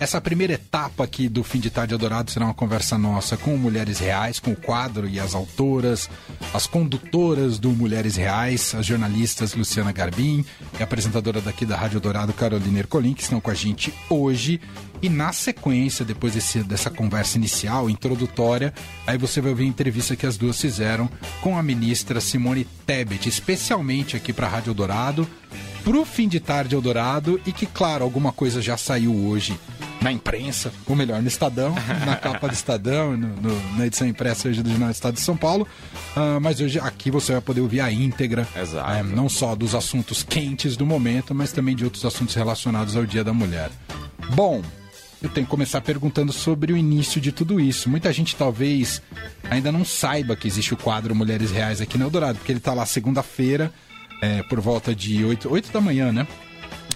Essa primeira etapa aqui do Fim de Tarde Adorado será uma conversa nossa com Mulheres Reais, com o quadro e as autoras, as condutoras do Mulheres Reais, as jornalistas Luciana Garbim e a apresentadora daqui da Rádio Dourado, Carolina Ercolim, que estão com a gente hoje. E na sequência, depois desse, dessa conversa inicial, introdutória, aí você vai ouvir a entrevista que as duas fizeram com a ministra Simone Tebet, especialmente aqui para a Rádio Dourado, para o fim de tarde Eldorado e que, claro, alguma coisa já saiu hoje na imprensa, ou melhor, no Estadão, na capa do Estadão, no, no, na edição impressa hoje do Jornal do Estado de São Paulo. Uh, mas hoje aqui você vai poder ouvir a íntegra, é, não só dos assuntos quentes do momento, mas também de outros assuntos relacionados ao Dia da Mulher. Bom, eu tenho que começar perguntando sobre o início de tudo isso. Muita gente talvez ainda não saiba que existe o quadro Mulheres Reais aqui no Eldorado, porque ele está lá segunda-feira, é, por volta de 8, 8 da manhã, né?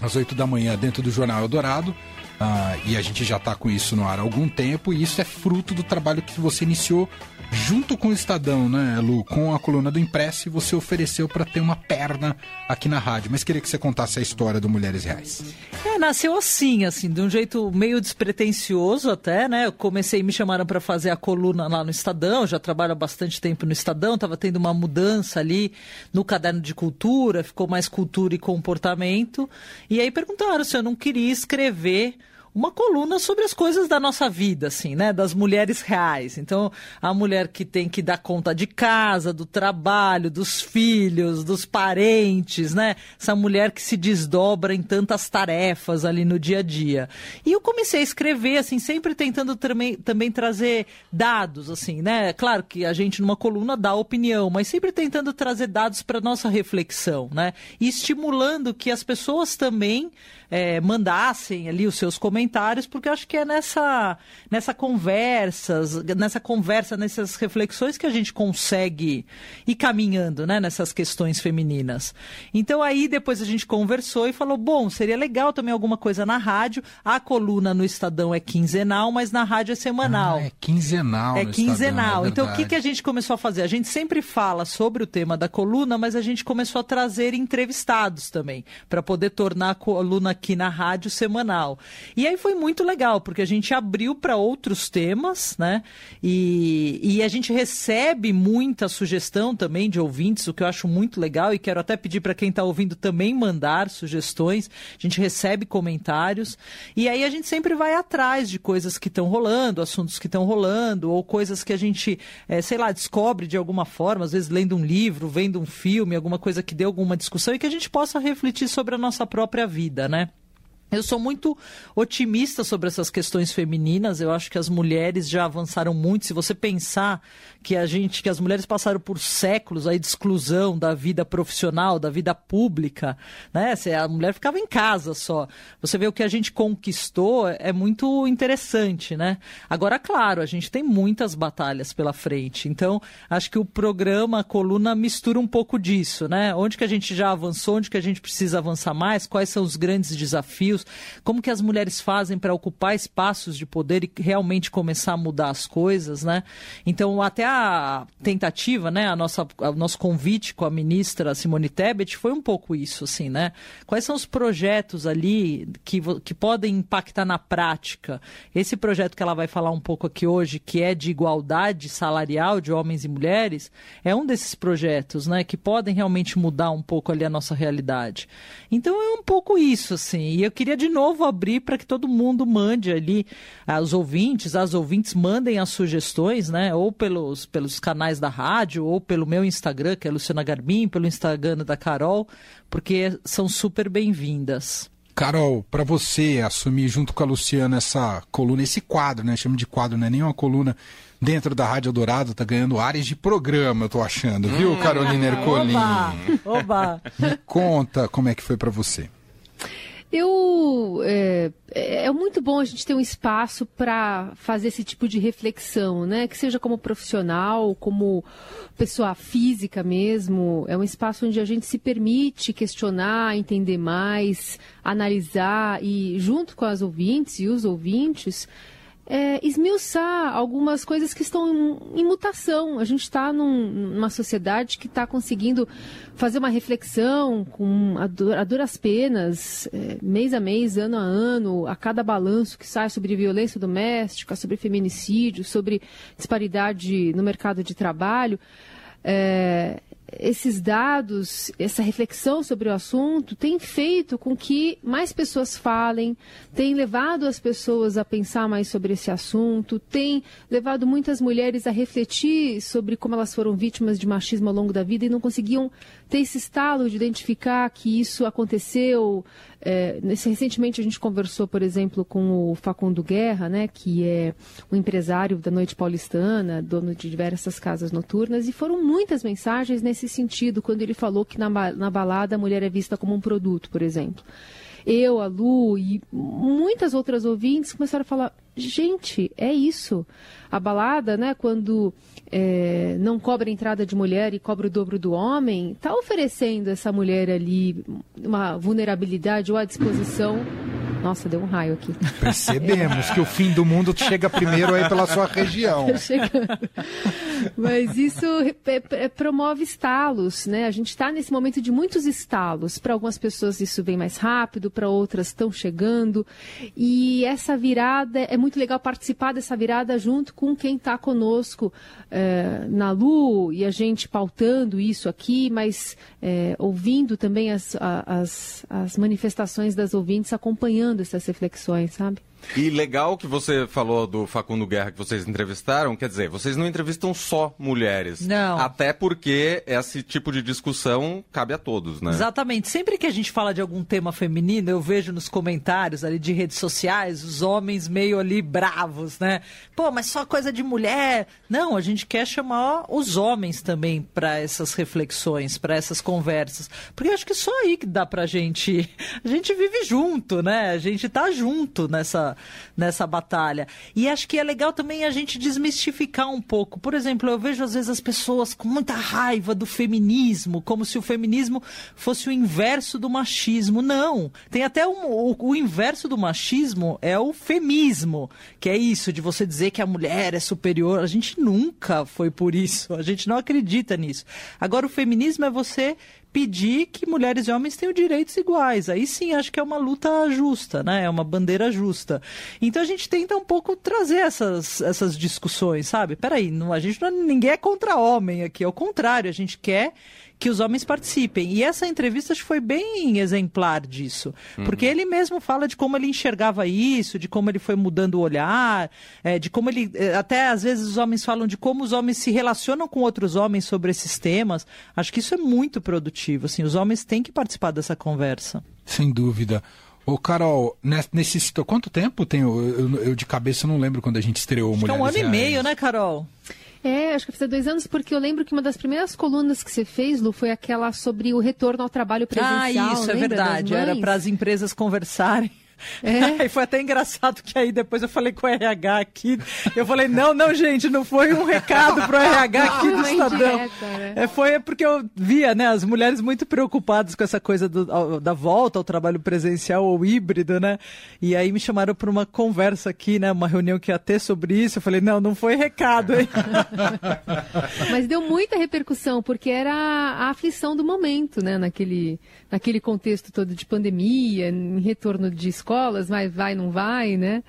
Às 8 da manhã, dentro do Jornal Eldorado. Uh, e a gente já está com isso no ar há algum tempo, e isso é fruto do trabalho que você iniciou junto com o Estadão, né, Lu? Com a coluna do Impresso, você ofereceu para ter uma perna aqui na rádio. Mas queria que você contasse a história do Mulheres Reais. É, nasceu assim, assim, de um jeito meio despretensioso até, né? Eu comecei, me chamaram para fazer a coluna lá no Estadão, já trabalho há bastante tempo no Estadão, estava tendo uma mudança ali no caderno de cultura, ficou mais cultura e comportamento. E aí perguntaram se eu não queria escrever uma coluna sobre as coisas da nossa vida, assim, né? Das mulheres reais. Então, a mulher que tem que dar conta de casa, do trabalho, dos filhos, dos parentes, né? Essa mulher que se desdobra em tantas tarefas ali no dia a dia. E eu comecei a escrever, assim, sempre tentando também, também trazer dados, assim, né? Claro que a gente numa coluna dá opinião, mas sempre tentando trazer dados para nossa reflexão, né? E estimulando que as pessoas também é, mandassem ali os seus comentários, porque eu acho que é nessa, nessa conversas, nessa conversa, nessas reflexões que a gente consegue ir caminhando, né, nessas questões femininas. Então aí depois a gente conversou e falou, bom, seria legal também alguma coisa na rádio. A coluna no Estadão é quinzenal, mas na rádio é semanal. Ah, é quinzenal. É quinzenal. Estadão, é então o que, que a gente começou a fazer? A gente sempre fala sobre o tema da coluna, mas a gente começou a trazer entrevistados também, para poder tornar a coluna aqui na rádio semanal. E aí foi muito legal, porque a gente abriu para outros temas, né? E, e a gente recebe muita sugestão também de ouvintes, o que eu acho muito legal, e quero até pedir para quem está ouvindo também mandar sugestões. A gente recebe comentários. E aí a gente sempre vai atrás de coisas que estão rolando, assuntos que estão rolando, ou coisas que a gente, é, sei lá, descobre de alguma forma, às vezes lendo um livro, vendo um filme, alguma coisa que deu alguma discussão e que a gente possa refletir sobre a nossa própria vida, né? Eu sou muito otimista sobre essas questões femininas. Eu acho que as mulheres já avançaram muito. Se você pensar que a gente, que as mulheres passaram por séculos aí de exclusão da vida profissional, da vida pública, né? A mulher ficava em casa só. Você vê o que a gente conquistou é muito interessante, né? Agora, claro, a gente tem muitas batalhas pela frente. Então, acho que o programa, a coluna mistura um pouco disso, né? Onde que a gente já avançou, onde que a gente precisa avançar mais, quais são os grandes desafios como que as mulheres fazem para ocupar espaços de poder e realmente começar a mudar as coisas, né? Então, até a tentativa, né, a nossa, o nosso convite com a ministra Simone Tebet foi um pouco isso, assim, né? Quais são os projetos ali que, que podem impactar na prática? Esse projeto que ela vai falar um pouco aqui hoje, que é de igualdade salarial de homens e mulheres, é um desses projetos, né, que podem realmente mudar um pouco ali a nossa realidade. Então, é um pouco isso, assim. E eu queria queria de novo abrir para que todo mundo mande ali, ah, os ouvintes, as ouvintes mandem as sugestões, né? Ou pelos, pelos canais da rádio, ou pelo meu Instagram, que é Luciana Garbim, pelo Instagram da Carol, porque são super bem-vindas. Carol, para você assumir junto com a Luciana essa coluna, esse quadro, né? Chama de quadro, não é nem uma coluna dentro da Rádio Dourado, tá ganhando áreas de programa, eu tô achando, viu, hum, Carolina Ercolim? Oba, oba. Me conta como é que foi para você. Eu é, é, muito bom a gente ter um espaço para fazer esse tipo de reflexão, né? Que seja como profissional, como pessoa física mesmo. É um espaço onde a gente se permite questionar, entender mais, analisar e junto com as ouvintes e os ouvintes é, esmiuçar algumas coisas que estão em, em mutação. A gente está num, numa sociedade que está conseguindo fazer uma reflexão com a, a duras penas, é, mês a mês, ano a ano, a cada balanço que sai sobre violência doméstica, sobre feminicídio, sobre disparidade no mercado de trabalho. É, esses dados, essa reflexão sobre o assunto tem feito com que mais pessoas falem, tem levado as pessoas a pensar mais sobre esse assunto, tem levado muitas mulheres a refletir sobre como elas foram vítimas de machismo ao longo da vida e não conseguiam ter esse estalo de identificar que isso aconteceu. É, recentemente a gente conversou, por exemplo, com o Facundo Guerra, né, que é um empresário da noite paulistana, dono de diversas casas noturnas, e foram muitas mensagens nesse sentido, quando ele falou que na, na balada a mulher é vista como um produto, por exemplo eu, a Lu e muitas outras ouvintes começaram a falar: gente, é isso. A balada, né, quando é, não cobra entrada de mulher e cobra o dobro do homem, está oferecendo essa mulher ali uma vulnerabilidade ou a disposição nossa, deu um raio aqui. Percebemos que o fim do mundo chega primeiro aí pela sua região. Mas isso promove estalos, né? A gente está nesse momento de muitos estalos. Para algumas pessoas isso vem mais rápido, para outras estão chegando. E essa virada, é muito legal participar dessa virada junto com quem está conosco é, na Lu e a gente pautando isso aqui, mas é, ouvindo também as, as, as manifestações das ouvintes, acompanhando essas reflexões, sabe? E legal que você falou do Facundo Guerra que vocês entrevistaram, quer dizer, vocês não entrevistam só mulheres. Não. Até porque esse tipo de discussão cabe a todos, né? Exatamente. Sempre que a gente fala de algum tema feminino, eu vejo nos comentários ali de redes sociais os homens meio ali bravos, né? Pô, mas só coisa de mulher. Não, a gente quer chamar os homens também para essas reflexões, para essas conversas. Porque eu acho que só aí que dá pra gente. A gente vive junto, né? A gente tá junto nessa nessa, batalha. E acho que é legal também a gente desmistificar um pouco. Por exemplo, eu vejo às vezes as pessoas com muita raiva do feminismo, como se o feminismo fosse o inverso do machismo. Não. Tem até um, o, o inverso do machismo é o femismo, que é isso, de você dizer que a mulher é superior. A gente nunca foi por isso. A gente não acredita nisso. Agora, o feminismo é você pedir que mulheres e homens tenham direitos iguais. Aí sim, acho que é uma luta justa, né? É uma bandeira justa. Então a gente tenta um pouco trazer essas, essas discussões, sabe? Peraí, não, a gente não, ninguém é contra homem aqui, ao contrário, a gente quer que os homens participem. E essa entrevista foi bem exemplar disso, uhum. porque ele mesmo fala de como ele enxergava isso, de como ele foi mudando o olhar, é, de como ele. É, até às vezes os homens falam de como os homens se relacionam com outros homens sobre esses temas. Acho que isso é muito produtivo. Assim, os homens têm que participar dessa conversa. Sem dúvida. Ô, Carol, nesse, quanto tempo tem? Eu, eu, eu, de cabeça não lembro quando a gente estreou Mulheres É um ano Reais. e meio, né, Carol? É, acho que faz dois anos, porque eu lembro que uma das primeiras colunas que você fez, Lu, foi aquela sobre o retorno ao trabalho presencial. Ah, isso, é verdade. Era para as empresas conversarem é. E foi até engraçado que aí depois eu falei com o RH aqui. Eu falei, não, não, gente, não foi um recado pro RH aqui do Estadão. Né? É, foi porque eu via, né, as mulheres muito preocupadas com essa coisa do, da volta ao trabalho presencial ou híbrido, né? E aí me chamaram para uma conversa aqui, né? Uma reunião que ia ter sobre isso. Eu falei, não, não foi recado, hein? Mas deu muita repercussão, porque era a aflição do momento, né? Naquele, naquele contexto todo de pandemia, em retorno de escolas, mas vai, não vai, né?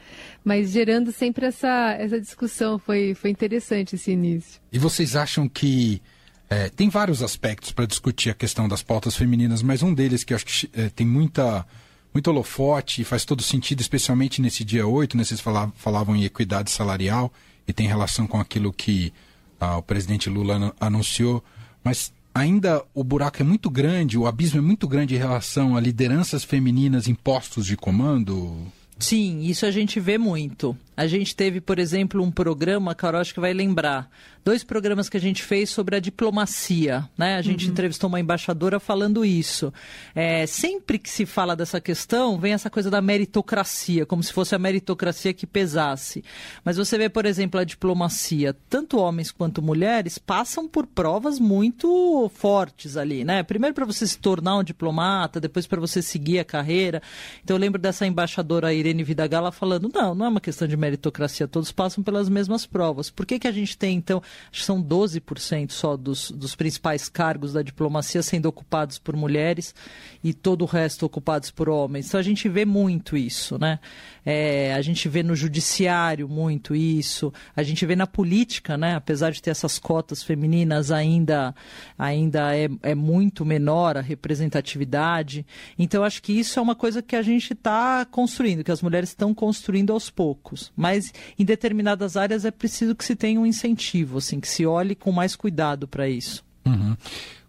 Mas gerando sempre essa, essa discussão. Foi, foi interessante esse início. E vocês acham que. É, tem vários aspectos para discutir a questão das pautas femininas, mas um deles que eu acho que é, tem muita, muito holofote e faz todo sentido, especialmente nesse dia 8, né, vocês falavam, em equidade salarial e tem relação com aquilo que ah, o presidente Lula anunciou, mas ainda o buraco é muito grande, o abismo é muito grande em relação a lideranças femininas em postos de comando? Sim, isso a gente vê muito. A gente teve, por exemplo, um programa, Carol, acho que vai lembrar, dois programas que a gente fez sobre a diplomacia, né? A gente uhum. entrevistou uma embaixadora falando isso. É, sempre que se fala dessa questão, vem essa coisa da meritocracia, como se fosse a meritocracia que pesasse. Mas você vê, por exemplo, a diplomacia, tanto homens quanto mulheres passam por provas muito fortes ali, né? Primeiro para você se tornar um diplomata, depois para você seguir a carreira. Então eu lembro dessa embaixadora Irene Vidagala falando, não, não é uma questão de meritocracia, todos passam pelas mesmas provas. Por que, que a gente tem, então, acho que são 12% só dos, dos principais cargos da diplomacia sendo ocupados por mulheres e todo o resto ocupados por homens? Então a gente vê muito isso, né? É, a gente vê no judiciário muito isso, a gente vê na política, né? Apesar de ter essas cotas femininas, ainda, ainda é, é muito menor a representatividade. Então, acho que isso é uma coisa que a gente está construindo, que as mulheres estão construindo aos poucos. Mas em determinadas áreas é preciso que se tenha um incentivo, assim, que se olhe com mais cuidado para isso. Uhum.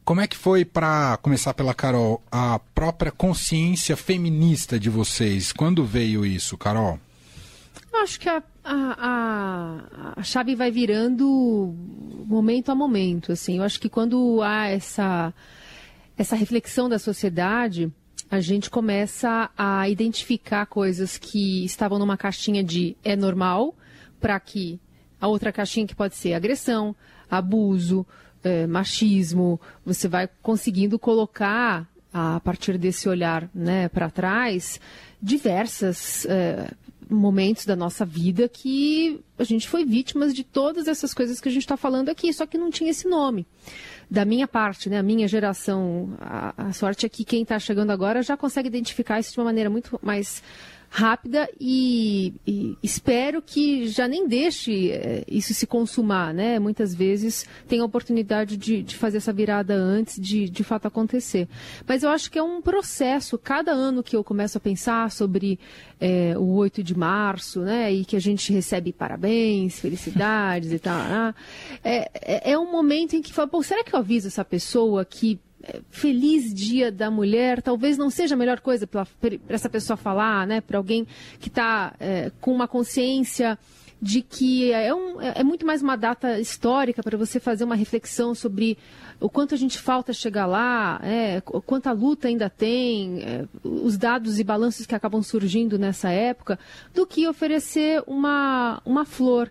Como é que foi, para começar pela Carol, a própria consciência feminista de vocês? Quando veio isso, Carol? Eu acho que a, a, a, chave vai virando momento a momento. Assim. Eu acho que quando há essa, essa reflexão da sociedade, a gente começa a identificar coisas que estavam numa caixinha de é normal, para que a outra caixinha que pode ser agressão, abuso, é, machismo, você vai conseguindo colocar a partir desse olhar né, para trás diversas é, momentos da nossa vida que a gente foi vítimas de todas essas coisas que a gente está falando aqui, só que não tinha esse nome. Da minha parte, né, a minha geração, a, a sorte é que quem está chegando agora já consegue identificar isso de uma maneira muito mais rápida e, e, espero que já nem deixe é, isso se consumar, né? Muitas vezes tem a oportunidade de, de fazer essa virada antes de de fato acontecer. Mas eu acho que é um processo. Cada ano que eu começo a pensar sobre é, o 8 de março, né? E que a gente recebe parabéns, felicidades e tal, né? é, é, é um momento em que fala, será que eu aviso essa pessoa que feliz dia da mulher talvez não seja a melhor coisa para essa pessoa falar, né? Para alguém que está é, com uma consciência de que é, um, é muito mais uma data histórica para você fazer uma reflexão sobre o quanto a gente falta chegar lá, é, quanta luta ainda tem, é, os dados e balanços que acabam surgindo nessa época, do que oferecer uma, uma flor.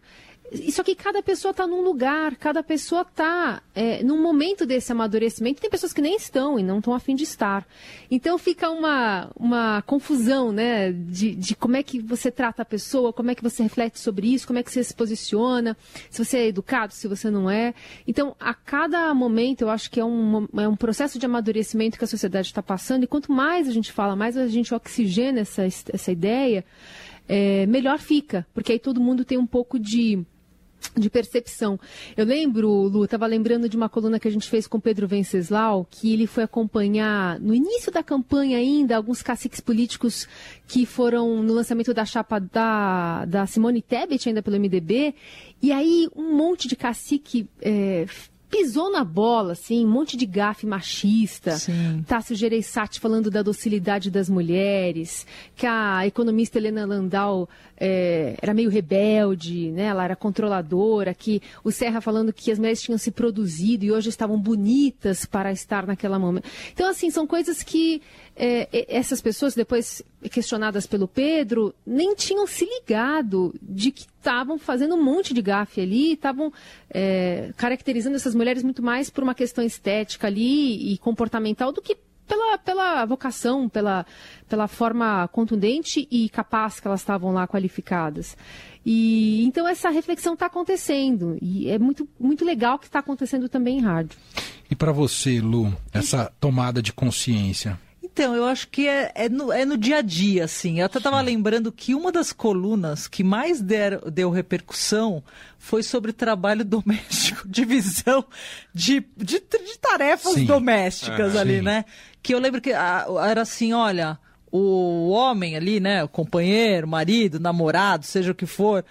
Só que cada pessoa está num lugar, cada pessoa está é, num momento desse amadurecimento. Tem pessoas que nem estão e não estão afim de estar. Então fica uma, uma confusão, né? De, de como é que você trata a pessoa, como é que você reflete sobre isso, como é que você se posiciona, se você é educado, se você não é. Então, a cada momento, eu acho que é um, é um processo de amadurecimento que a sociedade está passando. E quanto mais a gente fala, mais a gente oxigena essa, essa ideia, é, melhor fica. Porque aí todo mundo tem um pouco de de percepção. Eu lembro, Lu, estava lembrando de uma coluna que a gente fez com Pedro Venceslau, que ele foi acompanhar, no início da campanha ainda, alguns caciques políticos que foram no lançamento da chapa da, da Simone Tebet, ainda pelo MDB, e aí um monte de cacique é, pisou na bola, assim, um monte de gafe machista. Sim. Tássio Gereissati falando da docilidade das mulheres, que a economista Helena Landau é, era meio rebelde, né? ela era controladora, que o Serra falando que as mulheres tinham se produzido e hoje estavam bonitas para estar naquela momento. Então, assim, são coisas que é, essas pessoas, depois questionadas pelo Pedro, nem tinham se ligado de que estavam fazendo um monte de gafe ali, estavam é, caracterizando essas mulheres muito mais por uma questão estética ali e comportamental do que pela, pela vocação, pela, pela forma contundente e capaz que elas estavam lá qualificadas. E então essa reflexão está acontecendo e é muito, muito legal que está acontecendo também em rádio. E para você, Lu, essa tomada de consciência, então, eu acho que é, é, no, é no dia a dia, assim. Eu até estava lembrando que uma das colunas que mais der, deu repercussão foi sobre trabalho doméstico, divisão de, de, de tarefas sim. domésticas é, ali, sim. né? Que eu lembro que a, era assim, olha, o homem ali, né, o companheiro, marido, namorado, seja o que for,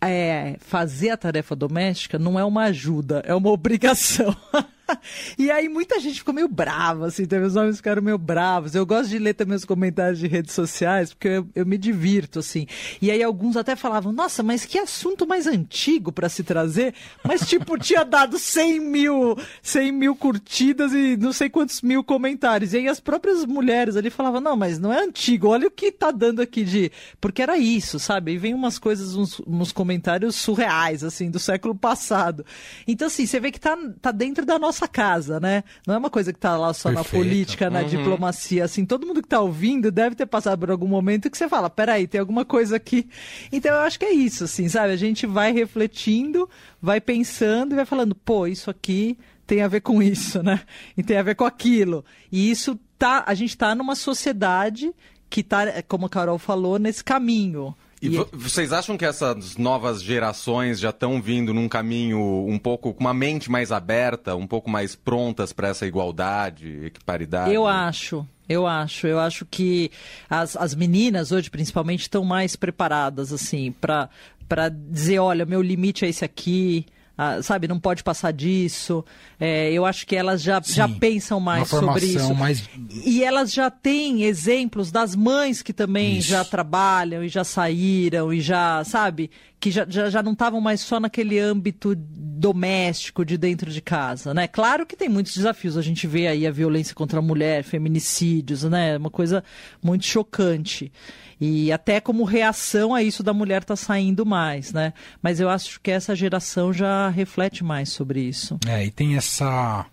é, fazer a tarefa doméstica não é uma ajuda, é uma obrigação. e aí muita gente ficou meio brava, assim, teve os homens ficaram meio bravos. Eu gosto de ler também os comentários de redes sociais, porque eu, eu me divirto, assim. E aí alguns até falavam, nossa, mas que assunto mais antigo para se trazer. Mas, tipo, tinha dado 100 mil, 100 mil curtidas e não sei quantos mil comentários. E aí as próprias mulheres ali falavam, não, mas não é antigo, olha o que tá dando aqui de... Porque era isso, sabe? E vem umas coisas, uns, uns comentários surreais, assim, do século passado. Então, assim, você vê que tá, tá dentro da nossa nossa casa, né? Não é uma coisa que está lá só Perfeito. na política, na uhum. diplomacia, assim, todo mundo que está ouvindo deve ter passado por algum momento que você fala, peraí, tem alguma coisa aqui. Então eu acho que é isso, assim, sabe? A gente vai refletindo, vai pensando e vai falando, pô, isso aqui tem a ver com isso, né? E tem a ver com aquilo. E isso tá, a gente está numa sociedade que está, como a Carol falou, nesse caminho. E, e vocês acham que essas novas gerações já estão vindo num caminho um pouco com uma mente mais aberta, um pouco mais prontas para essa igualdade, equiparidade? Eu acho. Eu acho, eu acho que as, as meninas hoje, principalmente, estão mais preparadas, assim, para dizer, olha, meu limite é esse aqui, ah, sabe, não pode passar disso. É, eu acho que elas já, já pensam mais sobre isso. Mais... E elas já têm exemplos das mães que também isso. já trabalham e já saíram e já, sabe, que já, já, já não estavam mais só naquele âmbito doméstico de dentro de casa, né? Claro que tem muitos desafios. A gente vê aí a violência contra a mulher, feminicídios, né? Uma coisa muito chocante. E até como reação a isso da mulher tá saindo mais, né? Mas eu acho que essa geração já reflete mais sobre isso. É, e tem essa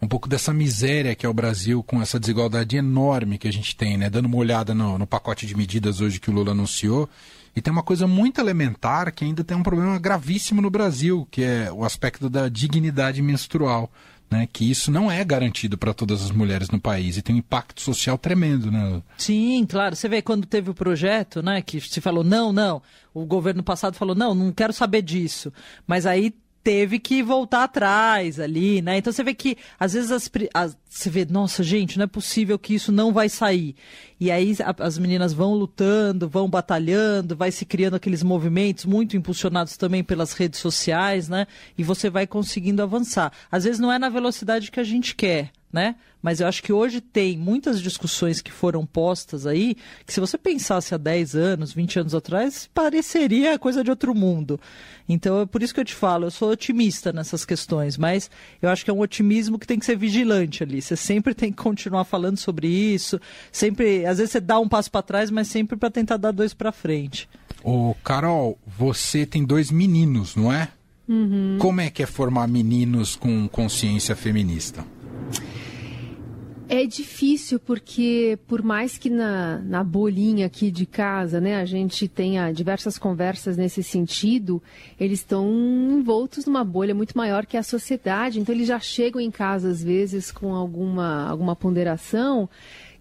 um pouco dessa miséria que é o Brasil com essa desigualdade enorme que a gente tem, né? Dando uma olhada no, no pacote de medidas hoje que o Lula anunciou, e tem uma coisa muito elementar que ainda tem um problema gravíssimo no Brasil, que é o aspecto da dignidade menstrual né, que isso não é garantido para todas as mulheres no país e tem um impacto social tremendo, né? Sim, claro. Você vê quando teve o projeto, né, que se falou não, não. O governo passado falou não, não quero saber disso. Mas aí teve que voltar atrás ali, né? Então você vê que às vezes as, as, você vê, nossa gente, não é possível que isso não vai sair. E aí a, as meninas vão lutando, vão batalhando, vai se criando aqueles movimentos muito impulsionados também pelas redes sociais, né? E você vai conseguindo avançar. Às vezes não é na velocidade que a gente quer, né? Mas eu acho que hoje tem muitas discussões que foram postas aí, que se você pensasse há 10 anos, 20 anos atrás, pareceria coisa de outro mundo. Então é por isso que eu te falo, eu sou otimista nessas questões, mas eu acho que é um otimismo que tem que ser vigilante ali. Você sempre tem que continuar falando sobre isso, sempre, às vezes você dá um passo para trás, mas sempre para tentar dar dois para frente. Ô, Carol, você tem dois meninos, não é? Uhum. Como é que é formar meninos com consciência feminista? É difícil porque, por mais que na, na bolinha aqui de casa, né, a gente tenha diversas conversas nesse sentido, eles estão envoltos numa bolha muito maior que a sociedade. Então, eles já chegam em casa, às vezes, com alguma, alguma ponderação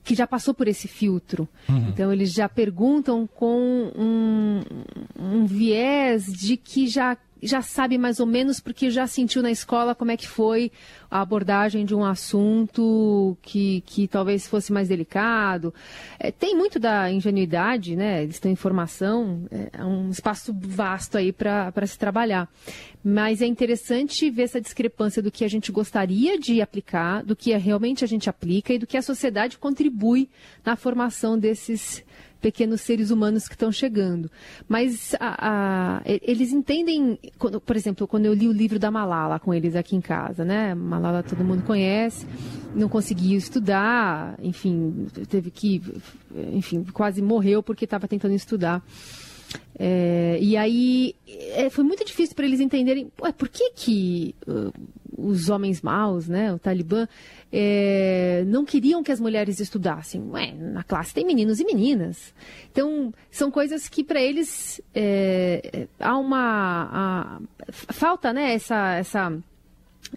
que já passou por esse filtro. Uhum. Então, eles já perguntam com um, um viés de que já já sabe mais ou menos porque já sentiu na escola como é que foi a abordagem de um assunto que, que talvez fosse mais delicado. É, tem muito da ingenuidade, né? Eles têm informação, é, é um espaço vasto aí para se trabalhar. Mas é interessante ver essa discrepância do que a gente gostaria de aplicar, do que realmente a gente aplica e do que a sociedade contribui na formação desses pequenos seres humanos que estão chegando. Mas a, a, eles entendem, quando, por exemplo, quando eu li o livro da Malala com eles aqui em casa, né? Malala todo mundo conhece, não conseguiu estudar, enfim, teve que, enfim, quase morreu porque estava tentando estudar. É, e aí é, foi muito difícil para eles entenderem ué, por que, que uh, os homens maus, né, o Talibã, é, não queriam que as mulheres estudassem. Ué, na classe tem meninos e meninas. Então, são coisas que para eles é, há uma. A, falta né, essa. essa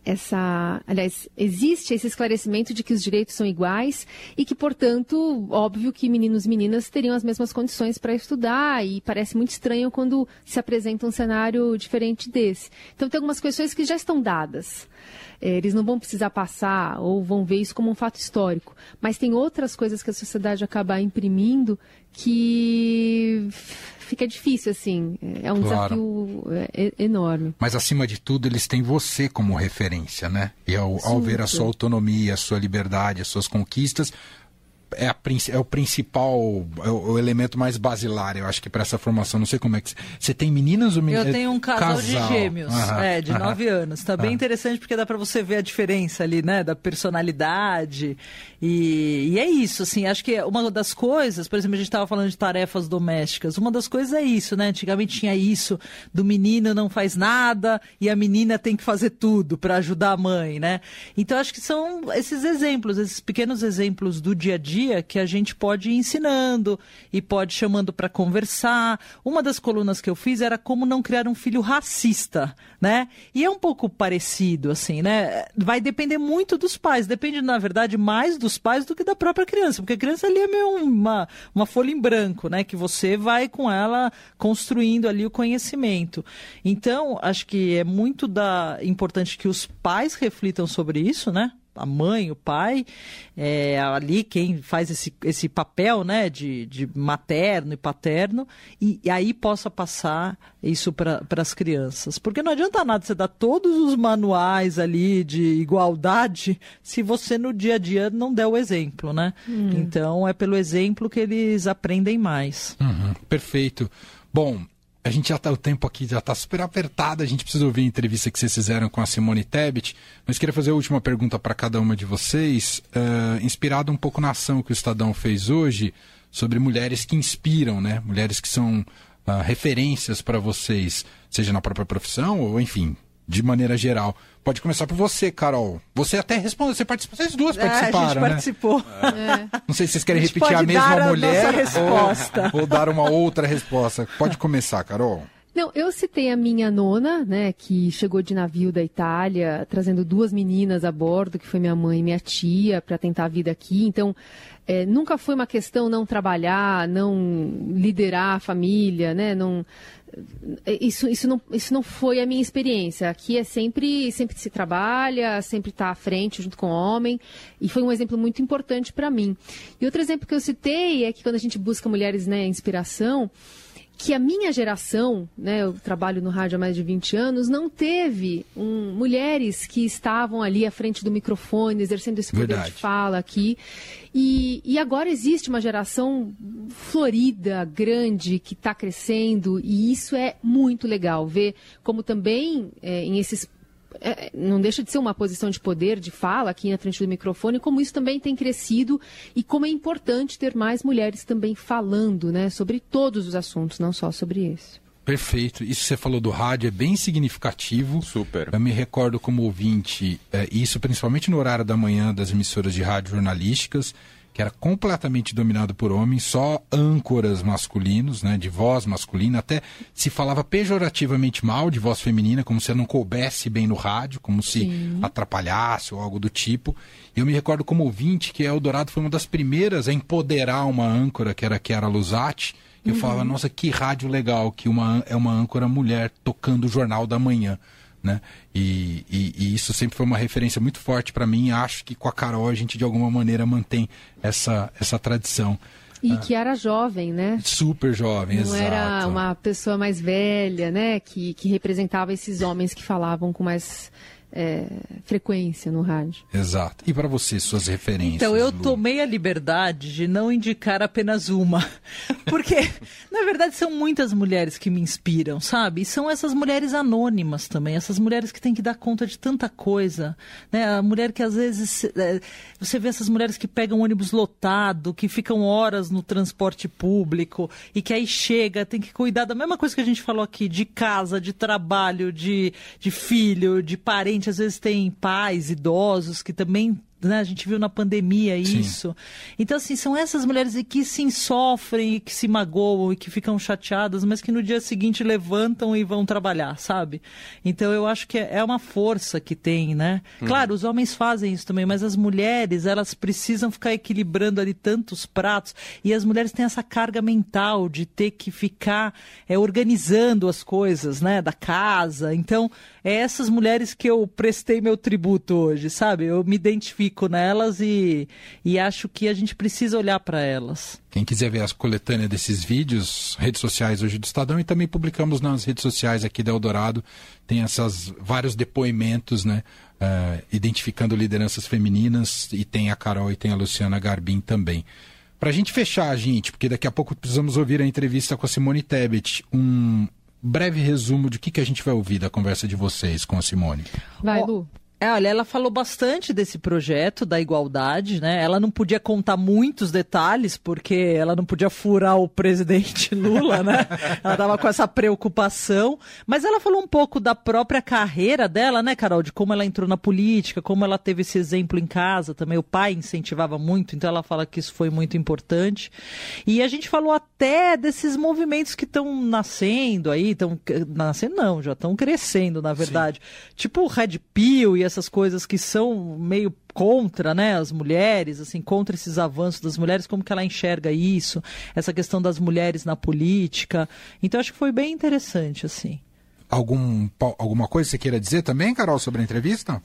essa, aliás, existe esse esclarecimento de que os direitos são iguais e que, portanto, óbvio que meninos e meninas teriam as mesmas condições para estudar e parece muito estranho quando se apresenta um cenário diferente desse. Então, tem algumas questões que já estão dadas. É, eles não vão precisar passar ou vão ver isso como um fato histórico. Mas tem outras coisas que a sociedade acaba imprimindo que fica difícil, assim. É um claro. desafio é, enorme. Mas, acima de tudo, eles têm você como referência, né? E ao, ao ver a sua autonomia, a sua liberdade, as suas conquistas, é, a, é o principal, é o, o, elemento mais basilar, eu acho que para essa formação. Não sei como é que. Você tem meninas ou meninas? Eu tenho um casal, casal. de gêmeos, aham, é, de aham. nove anos. Tá bem interessante porque dá para você ver a diferença ali, né, da personalidade. E, e, é isso, assim, acho que uma das coisas, por exemplo, a gente estava falando de tarefas domésticas, uma das coisas é isso, né? Antigamente tinha isso do menino não faz nada e a menina tem que fazer tudo para ajudar a mãe, né? Então acho que são esses exemplos, esses pequenos exemplos do dia a dia que a gente pode ir ensinando e pode chamando para conversar. Uma das colunas que eu fiz era como não criar um filho racista, né? E é um pouco parecido, assim, né? Vai depender muito dos pais, depende, na verdade, mais dos pais do que da própria criança, porque a criança ali é meio uma, uma folha em branco, né? Que você vai com ela construindo ali o conhecimento. Então, acho que é muito da importante que os pais reflitam sobre isso, né? A mãe, o pai, é, ali quem faz esse, esse papel né, de, de materno e paterno, e, e aí possa passar isso para as crianças. Porque não adianta nada você dar todos os manuais ali de igualdade se você no dia a dia não der o exemplo, né? Hum. Então é pelo exemplo que eles aprendem mais. Uhum, perfeito. Bom, a gente já tá, o tempo aqui já está super apertado, a gente precisa ouvir a entrevista que vocês fizeram com a Simone Tebet, mas queria fazer a última pergunta para cada uma de vocês, uh, inspirado um pouco na ação que o Estadão fez hoje sobre mulheres que inspiram, né? Mulheres que são uh, referências para vocês, seja na própria profissão ou, enfim, de maneira geral. Pode começar por você, Carol. Você até respondeu, você participou, vocês duas participaram, é, a gente né? participou. É. Não sei se vocês querem a repetir a mesma a mulher resposta. Ou, ou dar uma outra resposta. Pode começar, Carol. Não, eu citei a minha nona, né, que chegou de navio da Itália, trazendo duas meninas a bordo, que foi minha mãe e minha tia, para tentar a vida aqui. Então, é, nunca foi uma questão não trabalhar, não liderar a família, né, não, isso, isso, não, isso não foi a minha experiência. Aqui é sempre, sempre se trabalha, sempre está à frente junto com o homem, e foi um exemplo muito importante para mim. E outro exemplo que eu citei é que quando a gente busca mulheres, né, inspiração, que a minha geração, né, eu trabalho no rádio há mais de 20 anos, não teve um, mulheres que estavam ali à frente do microfone, exercendo esse poder Verdade. de fala aqui. E, e agora existe uma geração florida, grande, que está crescendo, e isso é muito legal ver como também é, em esses é, não deixa de ser uma posição de poder, de fala aqui na frente do microfone, como isso também tem crescido e como é importante ter mais mulheres também falando né, sobre todos os assuntos, não só sobre esse. Perfeito. Isso que você falou do rádio é bem significativo. Super. Eu me recordo como ouvinte, é, isso principalmente no horário da manhã das emissoras de rádio jornalísticas que era completamente dominado por homens, só âncoras masculinos, né, de voz masculina, até se falava pejorativamente mal de voz feminina, como se não coubesse bem no rádio, como se Sim. atrapalhasse ou algo do tipo. Eu me recordo como ouvinte que Eldorado foi uma das primeiras a empoderar uma âncora, que era a Chiara Lusati. Eu uhum. falava, nossa, que rádio legal, que uma, é uma âncora mulher tocando o Jornal da Manhã. Né? E, e, e, isso sempre foi uma referência muito forte para mim. Acho que com a Carol a gente de alguma maneira mantém essa, essa tradição. E ah, que era jovem, né? Super jovem, Não exato. era uma pessoa mais velha, né? Que, que representava esses homens que falavam com mais é, frequência no rádio. Exato. E para você, suas referências? Então, eu Lu? tomei a liberdade de não indicar apenas uma. Porque, na verdade, são muitas mulheres que me inspiram, sabe? E são essas mulheres anônimas também, essas mulheres que têm que dar conta de tanta coisa. Né? A mulher que às vezes. É, você vê essas mulheres que pegam ônibus lotado, que ficam horas no transporte público e que aí chega, tem que cuidar da mesma coisa que a gente falou aqui, de casa, de trabalho, de, de filho, de parente gente às vezes tem pais idosos que também né? A gente viu na pandemia isso. Sim. Então, assim, são essas mulheres que sim sofrem, que se magoam e que ficam chateadas, mas que no dia seguinte levantam e vão trabalhar, sabe? Então, eu acho que é uma força que tem, né? Hum. Claro, os homens fazem isso também, mas as mulheres, elas precisam ficar equilibrando ali tantos pratos e as mulheres têm essa carga mental de ter que ficar é, organizando as coisas, né? Da casa. Então, é essas mulheres que eu prestei meu tributo hoje, sabe? Eu me identifico identifico nelas e, e acho que a gente precisa olhar para elas. Quem quiser ver as coletâneas desses vídeos, redes sociais hoje do Estadão e também publicamos nas redes sociais aqui da Eldorado, tem essas vários depoimentos, né? Uh, identificando lideranças femininas e tem a Carol e tem a Luciana Garbim também. Para a gente fechar, gente, porque daqui a pouco precisamos ouvir a entrevista com a Simone Tebet, um breve resumo de que, que a gente vai ouvir da conversa de vocês com a Simone. Vai, Lu. É, olha, ela falou bastante desse projeto da igualdade, né? Ela não podia contar muitos detalhes, porque ela não podia furar o presidente Lula, né? ela estava com essa preocupação. Mas ela falou um pouco da própria carreira dela, né, Carol? De como ela entrou na política, como ela teve esse exemplo em casa também. O pai incentivava muito, então ela fala que isso foi muito importante. E a gente falou até desses movimentos que estão nascendo aí, estão nascendo não, já estão crescendo, na verdade. Sim. Tipo o Red Pill e essas coisas que são meio contra, né, as mulheres, assim, contra esses avanços das mulheres, como que ela enxerga isso, essa questão das mulheres na política. Então acho que foi bem interessante, assim. Algum, alguma coisa você queira dizer também, Carol, sobre a entrevista?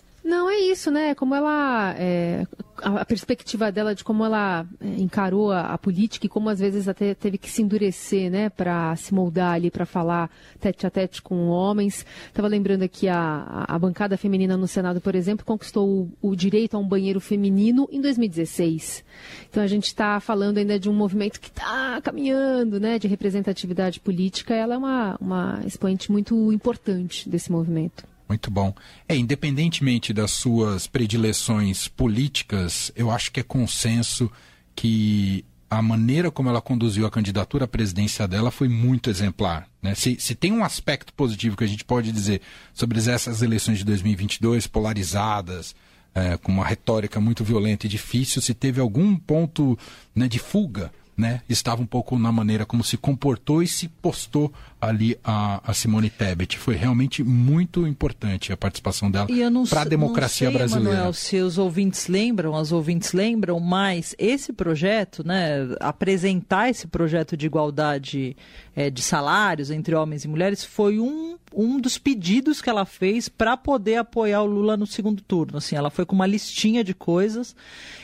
É isso, né? Como ela. É, a, perspectiva dela de como ela é, encarou a, a, política e como às vezes até teve que se endurecer, né? Para se moldar ali, para falar tete a tete com homens. Estava lembrando aqui a, a bancada feminina no Senado, por exemplo, conquistou o, o direito a um banheiro feminino em 2016. Então a gente está falando ainda de um movimento que está caminhando, né? De representatividade política. Ela é uma, uma expoente muito importante desse movimento. Muito bom. É, independentemente das suas predileções políticas, eu acho que é consenso que a maneira como ela conduziu a candidatura à presidência dela foi muito exemplar. Né? Se, se tem um aspecto positivo que a gente pode dizer sobre essas eleições de 2022 polarizadas, é, com uma retórica muito violenta e difícil, se teve algum ponto né, de fuga né, estava um pouco na maneira como se comportou e se postou ali a, a Simone Tebet. Foi realmente muito importante a participação dela para a democracia não sei, brasileira. Manuel, se os ouvintes lembram, as ouvintes lembram, mas esse projeto, né, apresentar esse projeto de igualdade é, de salários entre homens e mulheres foi um, um dos pedidos que ela fez para poder apoiar o Lula no segundo turno. Assim, ela foi com uma listinha de coisas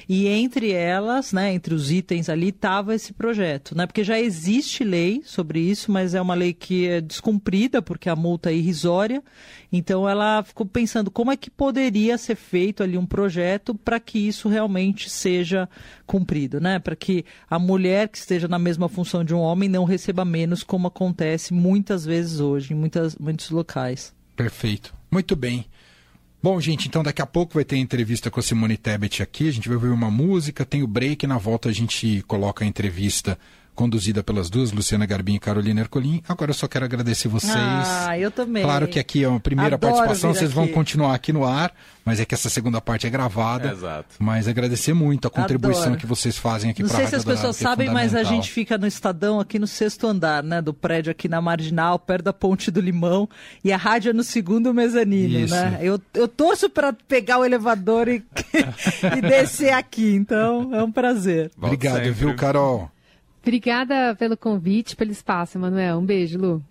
e entre elas, né, entre os itens ali, estava esse projeto, né? Porque já existe lei sobre isso, mas é uma lei que é descumprida porque a multa é irrisória. Então ela ficou pensando como é que poderia ser feito ali um projeto para que isso realmente seja cumprido, né? Para que a mulher que esteja na mesma função de um homem não receba menos, como acontece muitas vezes hoje em muitas, muitos locais. Perfeito. Muito bem. Bom, gente, então daqui a pouco vai ter entrevista com a Simone Tebet aqui. A gente vai ouvir uma música, tem o break. Na volta a gente coloca a entrevista conduzida pelas duas, Luciana Garbim e Carolina Ercolim. Agora eu só quero agradecer vocês. Ah, eu também. Claro que aqui é uma primeira Adoro participação, vocês aqui. vão continuar aqui no ar, mas é que essa segunda parte é gravada. Exato. Mas agradecer muito a contribuição Adoro. que vocês fazem aqui para a Não sei se as pessoas é sabem, é mas a gente fica no Estadão aqui no sexto andar, né, do prédio aqui na Marginal, perto da Ponte do Limão, e a rádio é no segundo mezanino, Isso. né? Eu, eu torço para pegar o elevador e, e descer aqui, então é um prazer. Obrigado, viu, Carol? Obrigada pelo convite, pelo espaço, Manuel. Um beijo, Lu.